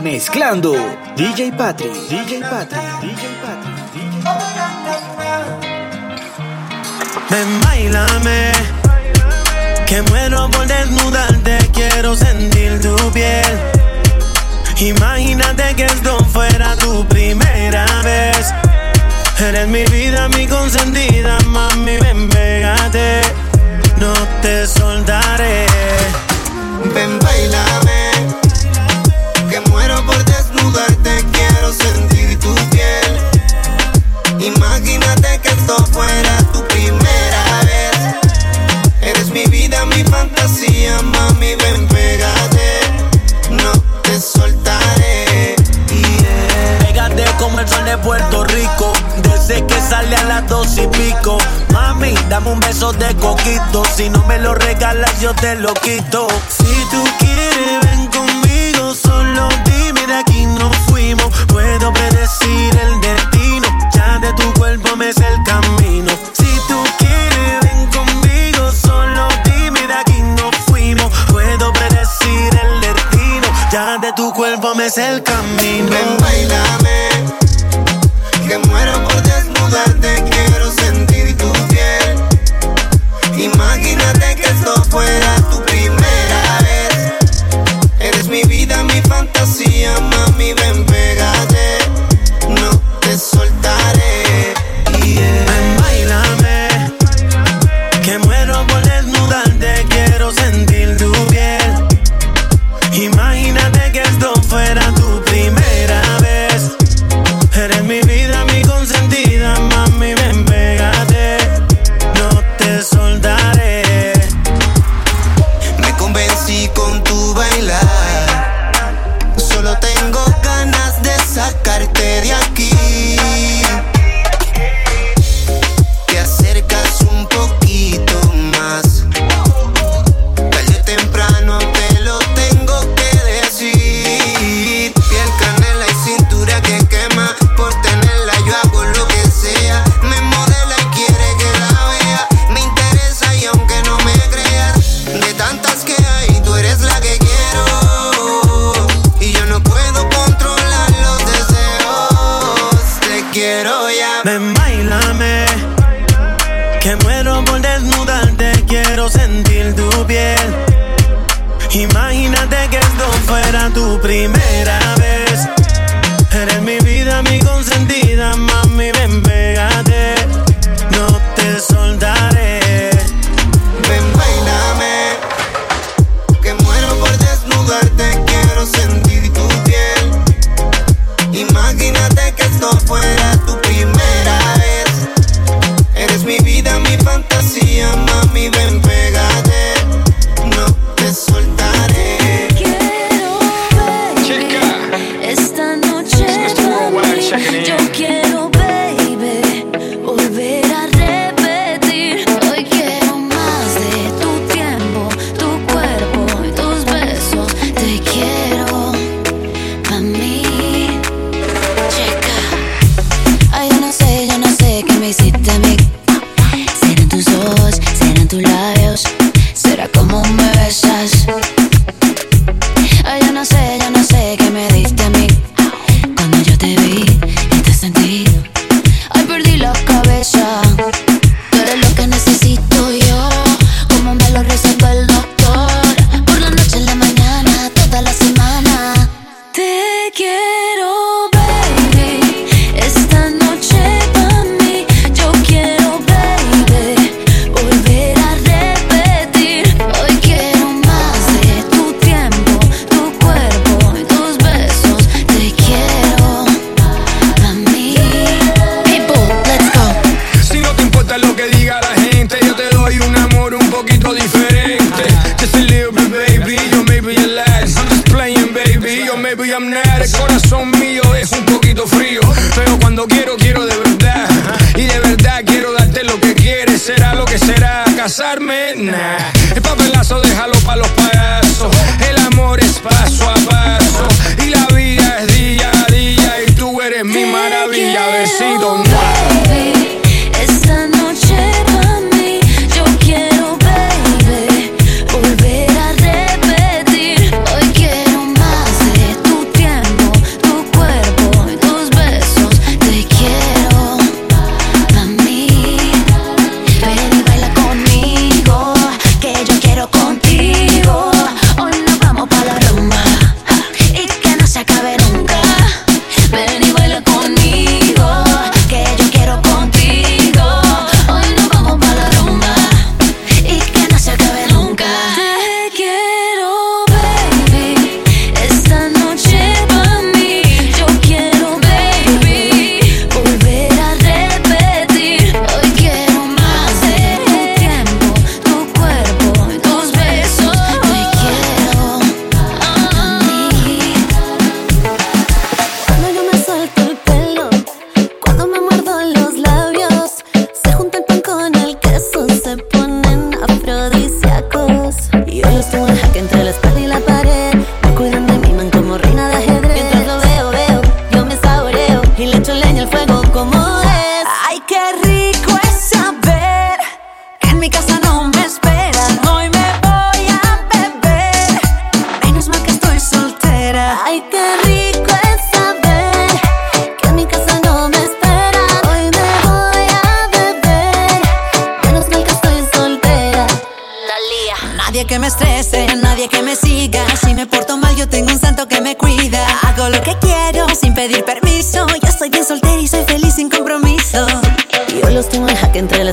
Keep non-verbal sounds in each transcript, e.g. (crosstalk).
Mezclando DJ Patrick, DJ Patrick, DJ Patrick, DJ Patrick. Ven, bailame, que muero por desnudarte, quiero sentir tu piel. Imagínate que esto fuera tu primera vez. Eres mi vida, mi consentida, mami, ven, pégate. No te soltaré. Ven, bailame fuera tu primera vez. Eres mi vida, mi fantasía, mami, ven, pégate. No te soltaré. Pégate como el sol de Puerto Rico. Desde que sale a las dos y pico. Mami, dame un beso de coquito. Si no me lo regalas, yo te lo quito. Si tú quieres, ven conmigo. Solo dime de aquí nos fuimos es el camino. prime checking in.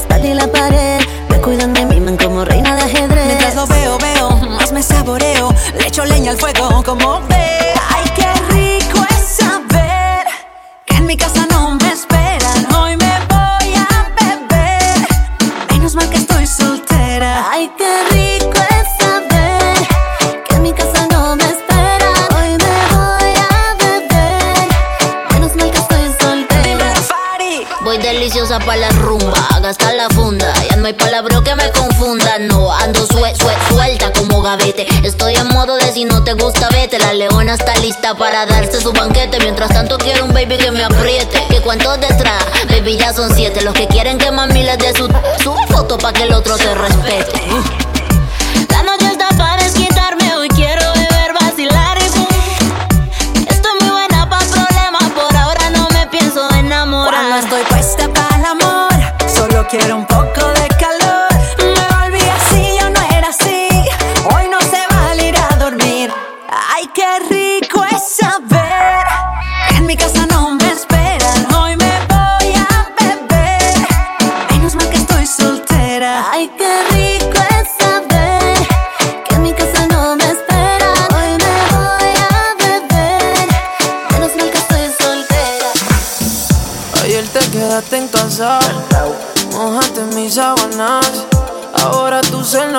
Espalda y la pared. Me cuidan de mí, man, como reina de ajedrez. Mientras lo veo, veo, más me saboreo. Le echo leña al fuego como ve. Ay, qué rico es saber que en mi casa no me esperan. Hoy me voy a beber. Menos mal que estoy soltera. Ay, qué rico es saber que en mi casa no me espera. Hoy me voy a beber. Menos mal que estoy soltera. Party. Voy deliciosa pa' la rumba, a gastar la funda. Ya no hay palabra que me confunda. No ando sue, sue- suelta como gavete. Estoy en modo de si no te gusta, vete. La leona está lista para darse su banquete. Mientras tanto, quiero un baby que me apriete. Que cuántos detrás, baby, ya son siete. Los que quieren que mami les dé su, su foto pa' que el otro te respete.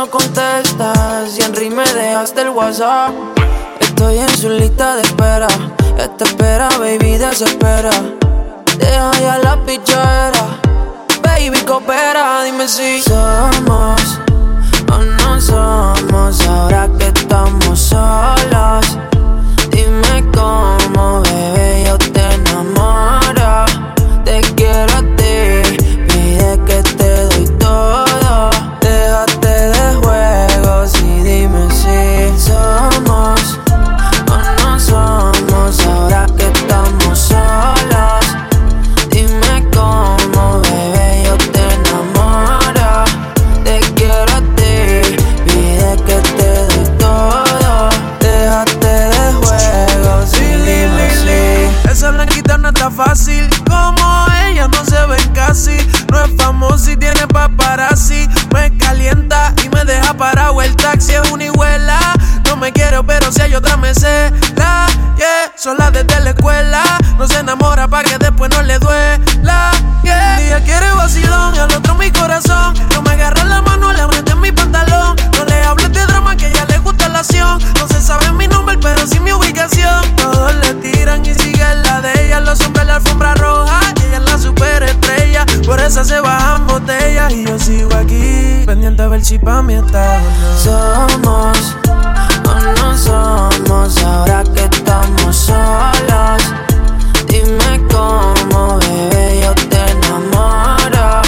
No contestas y me dejaste el WhatsApp. Estoy en su lista de espera, esta espera, baby, desespera. Deja ya la pichera, baby, coopera, dime si somos o no somos ahora que estamos solos. Dime cómo, bebé, yo te tiene paparazzi. Me calienta y me deja parado el taxi. Es una hijuela, no me quiero, pero si hay otra me cela. Yeah, sola desde la escuela. No se enamora pa' que después no le duela. Yeah, ella quiere vacilón y al otro mi corazón. No me agarra la mano, le en mi pantalón. No le hables de drama que a ella le gusta la acción. No se sabe mi nombre, pero sí mi ubicación. Todos le tiran y siguen la de ella. Los hombres la alfombra roja. Ella es la superestrella. Por eso se bajan botellas. Y yo sigo aquí, pendiente a ver si pa' mí está o no. Somos o no somos ahora que estamos solos. Dime cómo, bebé, yo te enamoro.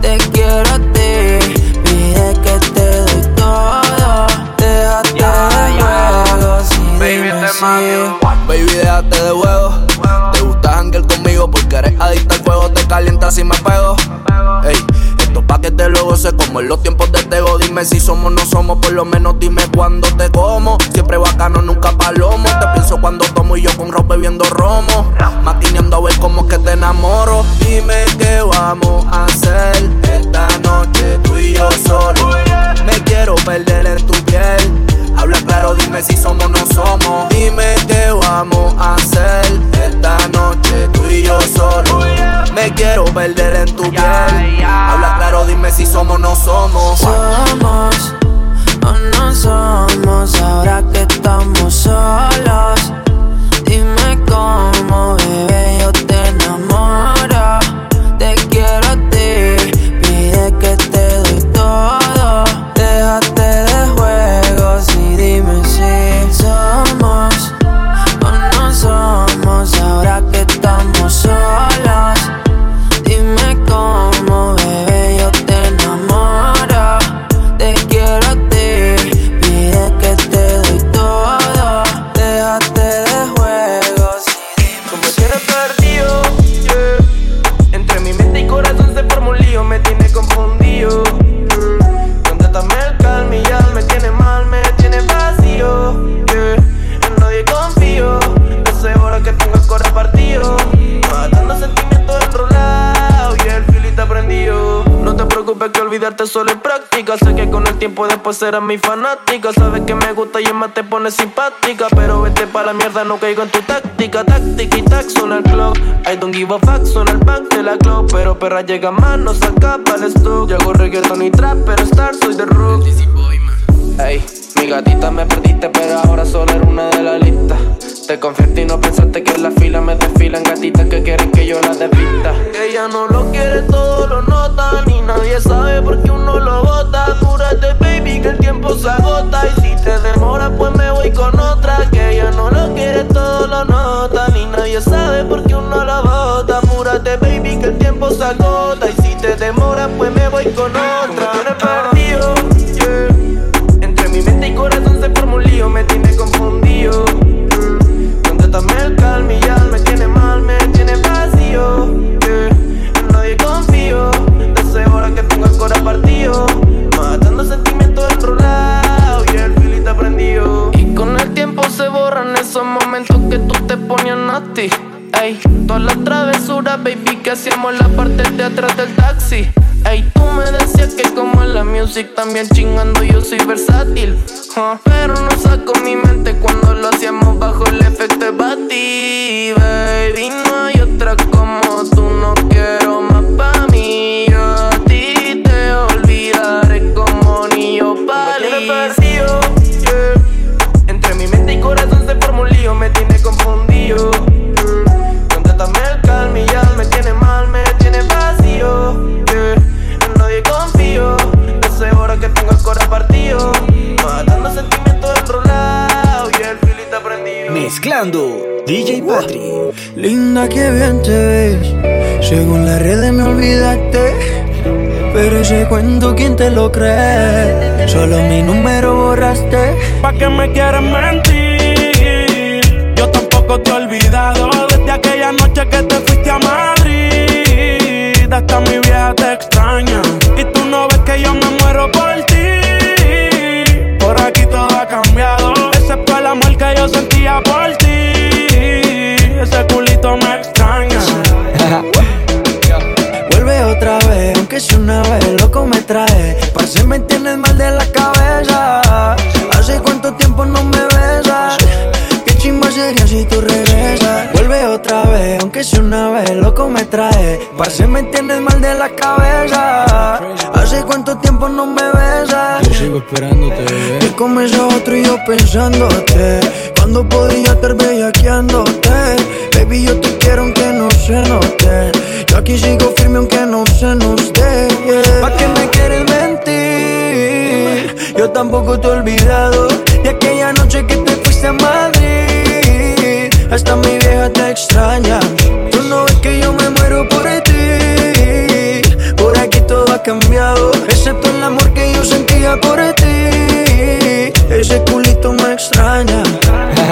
Te quiero a ti, pide que te doy todo. Déjate de juegos y dime si. Baby, déjate de juego. Te gusta janguear conmigo porque eres adicta al fuego. Te calienta si me pego. Goce como en los tiempos de Tego. Dime si somos o no somos, por lo menos dime cuándo te como. Siempre bacano, nunca palomo. Te pienso cuando tomo y yo con ropa bebiendo romo. Maquineando a ver cómo que te enamoro. Dime qué vamos a hacer esta noche tú y yo solo. Me quiero perder en tu piel. Habla claro, dime si somos o no somos. Dime qué vamos a hacer esta noche tú y yo solo. Me quiero perder en tu piel. Habla claro, dime si somos o no somos. Somos o no somos ahora que estamos solos. Estudiarte solo en práctica. Sé que con el tiempo después serás mi fanática. Sabes que me gusta y en más te pones simpática. Pero vete pa' la mierda, no caigo en tu táctica. Táctica y tac, suena el club. I don't give a fuck, suena el bank de la club. Pero perra llega más, no saca para el stock. Yo hago reggaeton y trap, pero star soy de rook. Ey, mi gatita me perdiste, pero ahora solo era una de la lista. Te confiaste y no pensaste que en la fila me desfilan gatitas que quieren que yo las desvista. Ella no lo quiere, todo lo nota. Ni nadie sabe por qué uno lo bota. Apúrate, baby, que el tiempo se agota. Y si te demora, pues me voy con otra. Que ella no lo quiere, todo lo nota. Ni nadie sabe por qué uno lo bota. Apúrate, baby, que el tiempo se agota. Y si te demora, pues me voy con otra. Music también chingando DJ Patrick. Linda, que bien te ves. Según las redes me olvidaste. Pero ese cuento, ¿quién te lo cree? Solo mi número borraste. ¿Pa' qué me quieres mentir? Yo tampoco te he olvidado desde aquella noche que te fuiste a Madrid. Hasta mi vieja te extraña. Aunque sea una vez, loco me trae. Parece me tienes mal de la cabeza. Hace cuánto tiempo no me besas. Qué chimba sería si tú regresas. Vuelve otra vez, aunque sea una vez, loco me trae. Parece me tienes mal de la cabeza. Hace cuánto tiempo no me besas. Yo sigo esperándote, bebé. Que comes a otro y yo pensándote. Cuando podía estar bellaqueándote. Baby, yo te quiero aunque no se note. Yo aquí sigo firme aunque no se nos dé. yeah. ¿Pa' qué me quieres mentir? Yo tampoco te he olvidado de aquella noche que te fuiste a Madrid. Hasta mi vieja te extraña. Tú no ves que yo me muero por ti. Por aquí todo ha cambiado, excepto el amor que yo sentía por ti. Ese culito me extraña.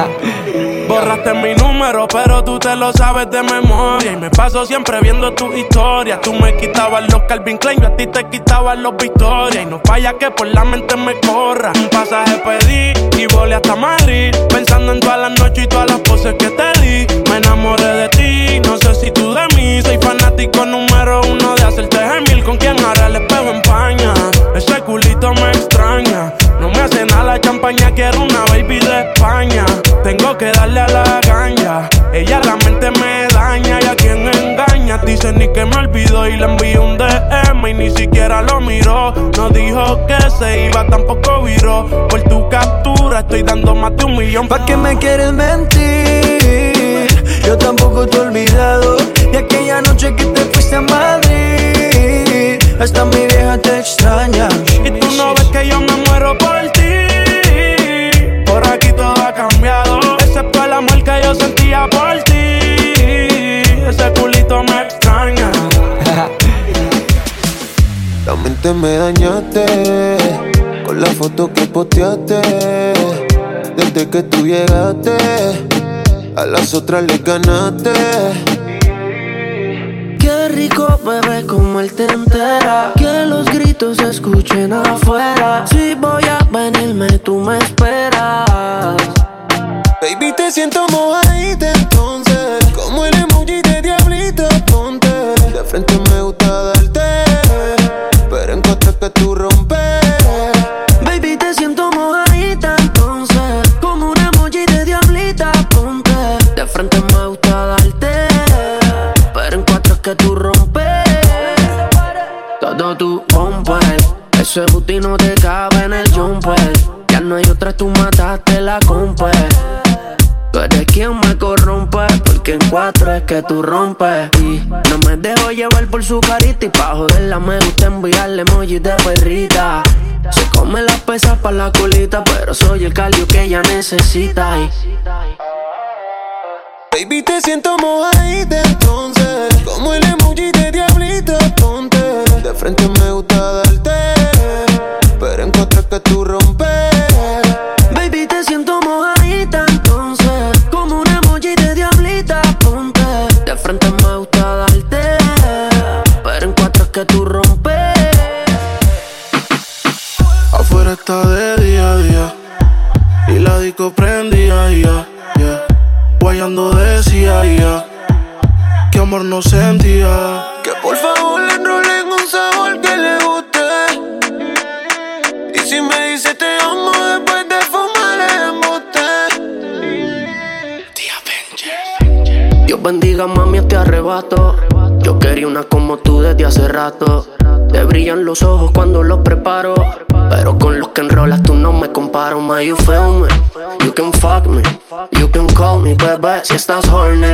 (laughs) Borraste mi pero tú te lo sabes de memoria. Y me paso siempre viendo tus historias. Tú me quitabas los Calvin Klein, yo a ti te quitaba los Victoria. Y no falla que por la mente me corra. Un pasaje pedí y volé hasta Madrid. Pensando en todas las noches y todas las poses que te di. Me enamoré de ti, no sé si tú de mí. Soy fanático número uno de hacerte gemil. Con quien ahora el espejo empaña. Ese culito me extraña. No me hace nada la champaña, quiero una baby de España. Tengo que darle a la ganja. Ella realmente me daña y a quien engaña. Dice ni que me olvidó y le envió un DM y ni siquiera lo miró. No dijo que se iba, tampoco viró. Por tu captura estoy dando más de un millón. ¿Pa' qué me quieres mentir? Me dañaste con la foto que posteaste. Desde que tú llegaste, a las otras les ganaste. Qué rico bebé como él te entera Que los gritos se escuchen afuera Si voy a venirme tú me esperas Baby, te siento mojadita entonces. Su carita y pa' joderla me gusta enviarle emojis de perrita. Se come las pesas pa' la colita, pero soy el calio que ella necesita. Baby, te siento mojadita entonces. Como el emoji de diablita, ponte. De frente me gusta call me, bebé, si estás horny.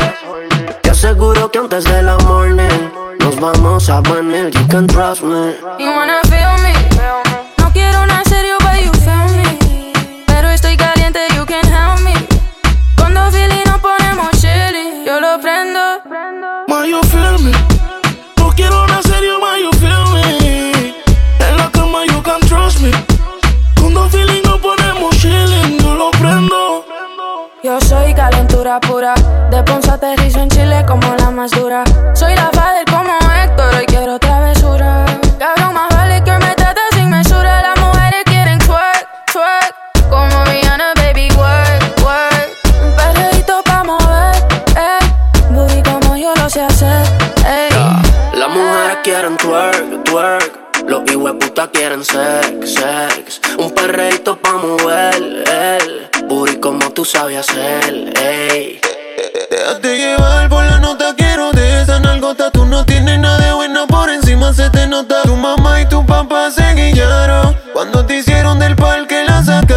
Te aseguro que antes de la morning nos vamos a venir. You can trust me. You wanna feel calentura pura. De Ponce aterrizo en Chile como la más dura. Soy la father como Héctor, hoy quiero travesura. Cabrón, más vale que me trates sin mesura. Las mujeres quieren twerk, twerk. Como Rihanna, baby, work, work. Un perreíto pa' mover, eh. Booty como yo lo sé hacer. Las mujeres quieren twerk, twerk. Los puta quieren sex, sex. Un perreíto pa' mover, el Booty como tú sabes hacer, ey. Déjate llevar por la nota, quiero de esa nalgota. Tú no tienes nada de bueno, por encima se te nota. Tu mamá y tu papá se guillaron. Cuando te hicieron del parque la sacaron.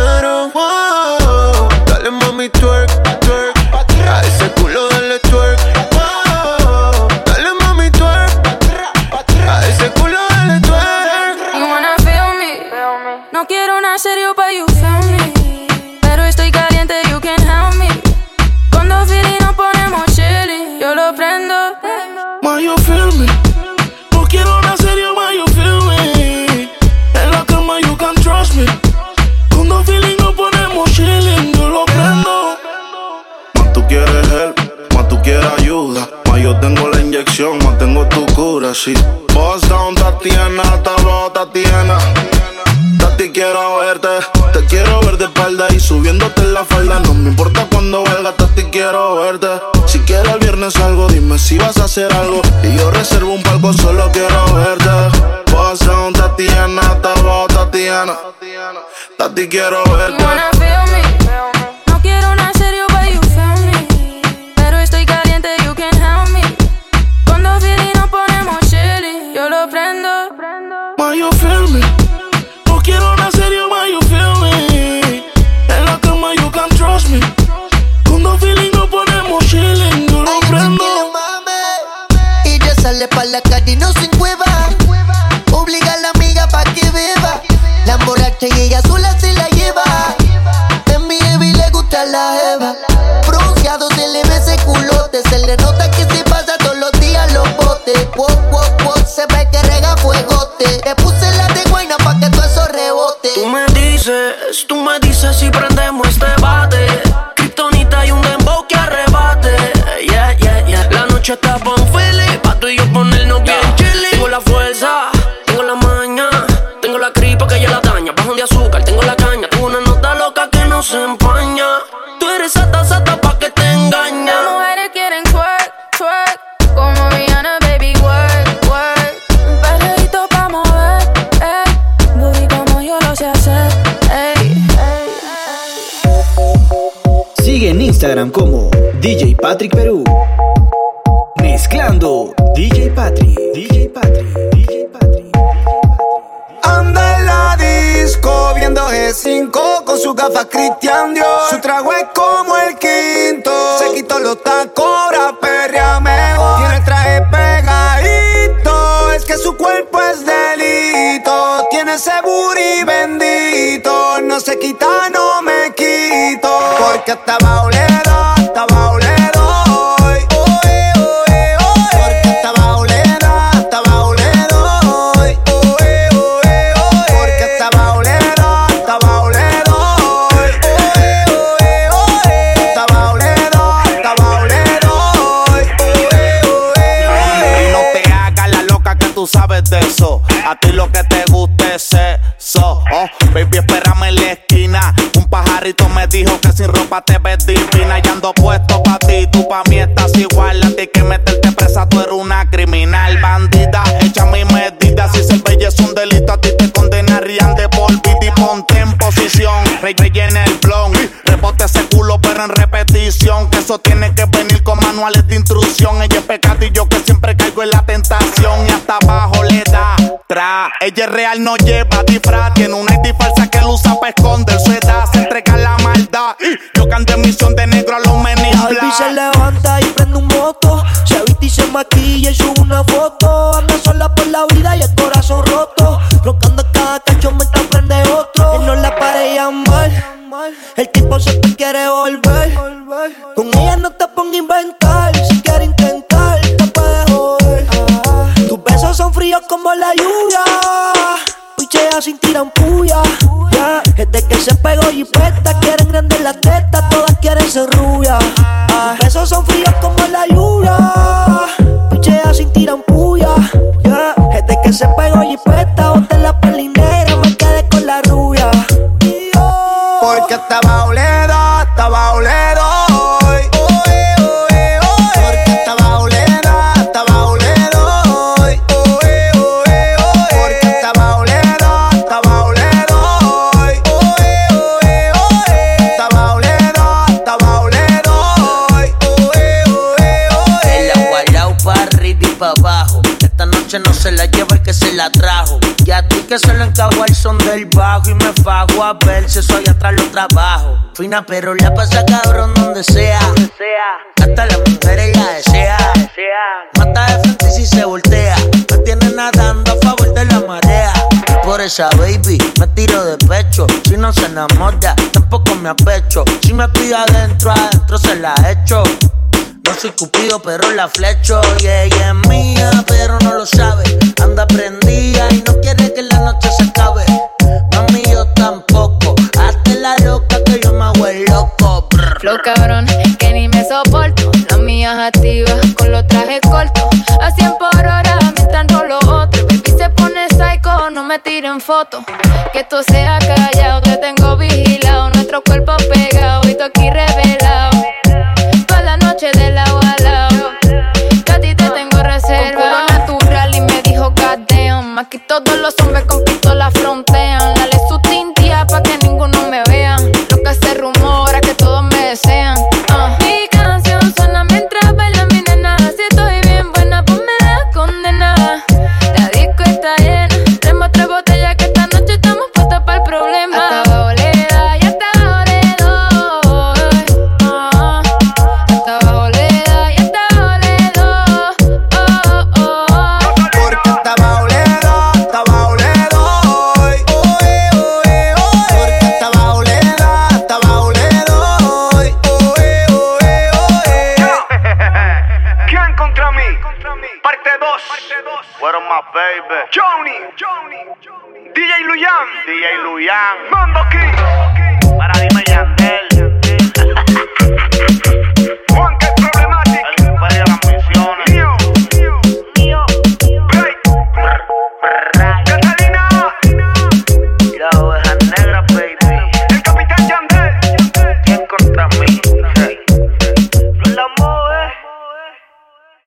Tu cura, sí. Boss down, Tatiana, tablo, Tatiana. Tati, quiero verte. Te quiero ver de espalda y subiéndote en la falda. No me importa cuando valga, Tati, quiero verte. Si quieres el viernes algo, dime si vas a hacer algo. Y yo reservo un palco, solo quiero verte. Boss down, Tatiana, tablo, Tatiana. Tati, quiero verte. Sale pa' la calle no se encueva. Obliga a la amiga pa' que beba. La emborracha y ella sola DJ Patrick Perú. Mezclando DJ Patrick, DJ Patrick, DJ Patrick. Anda en la disco viendo G5 con su gafas Christian Dior. Su trago es como el quinto. Se quitó los tacos, ahora perrea. Tiene el traje pegadito. Es que su cuerpo es delito. Tiene ese booty bendito. No se quita, no me quito. Porque estaba oledo, ropa te ves divina. Y ando puesto pa' ti, tú pa' mí estás igual. A ti que meterte presa, tú eres una criminal bandida. Echa mi medida, si bella es un delito, a ti te condenarían de por vida y ponte en posición. Rey, rellena el blon. Rebote ese culo, pero en repetición. Que eso tiene que venir con manuales de instrucción. Ella es pecadillo que siempre caigo en la tentación. Y hasta abajo le da tra. Ella es real, no lleva disfraz. Tiene una ID falsa que lo usa para esconder su edad. Canto en misión de negro a los menis La baby se levanta y prende un moto. Se viste y se maquilla y sube una foto. Anda sola por la vida y el corazón roto. Rocando cada cacho mientras prende otro. Que no la pare mal. El tipo se te quiere volver. Con ella no te ponga a inventar. Si quiere intentar, te puedes joder. Tus besos son fríos como la lluvia. Pichea sin tirar puya. Ya, Desde que se pegó y pesta, quieren grandes las tetas, Tus besos son fríos como la lluvia. Pichea sin tirar puya. Ya, Desde que se pegó y pesta, la que se lo encajo al son del bajo. Y me fajo a ver si allá atrás lo trabajo. Fina pero la pasa cabrón donde sea. Hasta las mujeres la desea. Mata de frente si se voltea. Me tiene nadando a favor de la marea. Por esa baby me tiro de pecho. Si no se enamora, tampoco me apecho. Si me pide adentro, adentro se la echo. No soy cupido, pero la flecho. Y ella es mía, pero no lo sabe. Anda prendida y no quiere que la noche se acabe. Mami, yo tampoco. Hazte la loca que yo me hago el loco. Flow cabrón, que ni me soporto. Las mías activas con los trajes cortos. A 100 por hora mientras lo otro. Baby se pone psycho, no me tiren fotos. Que esto sea callado, Aquí todos los hombres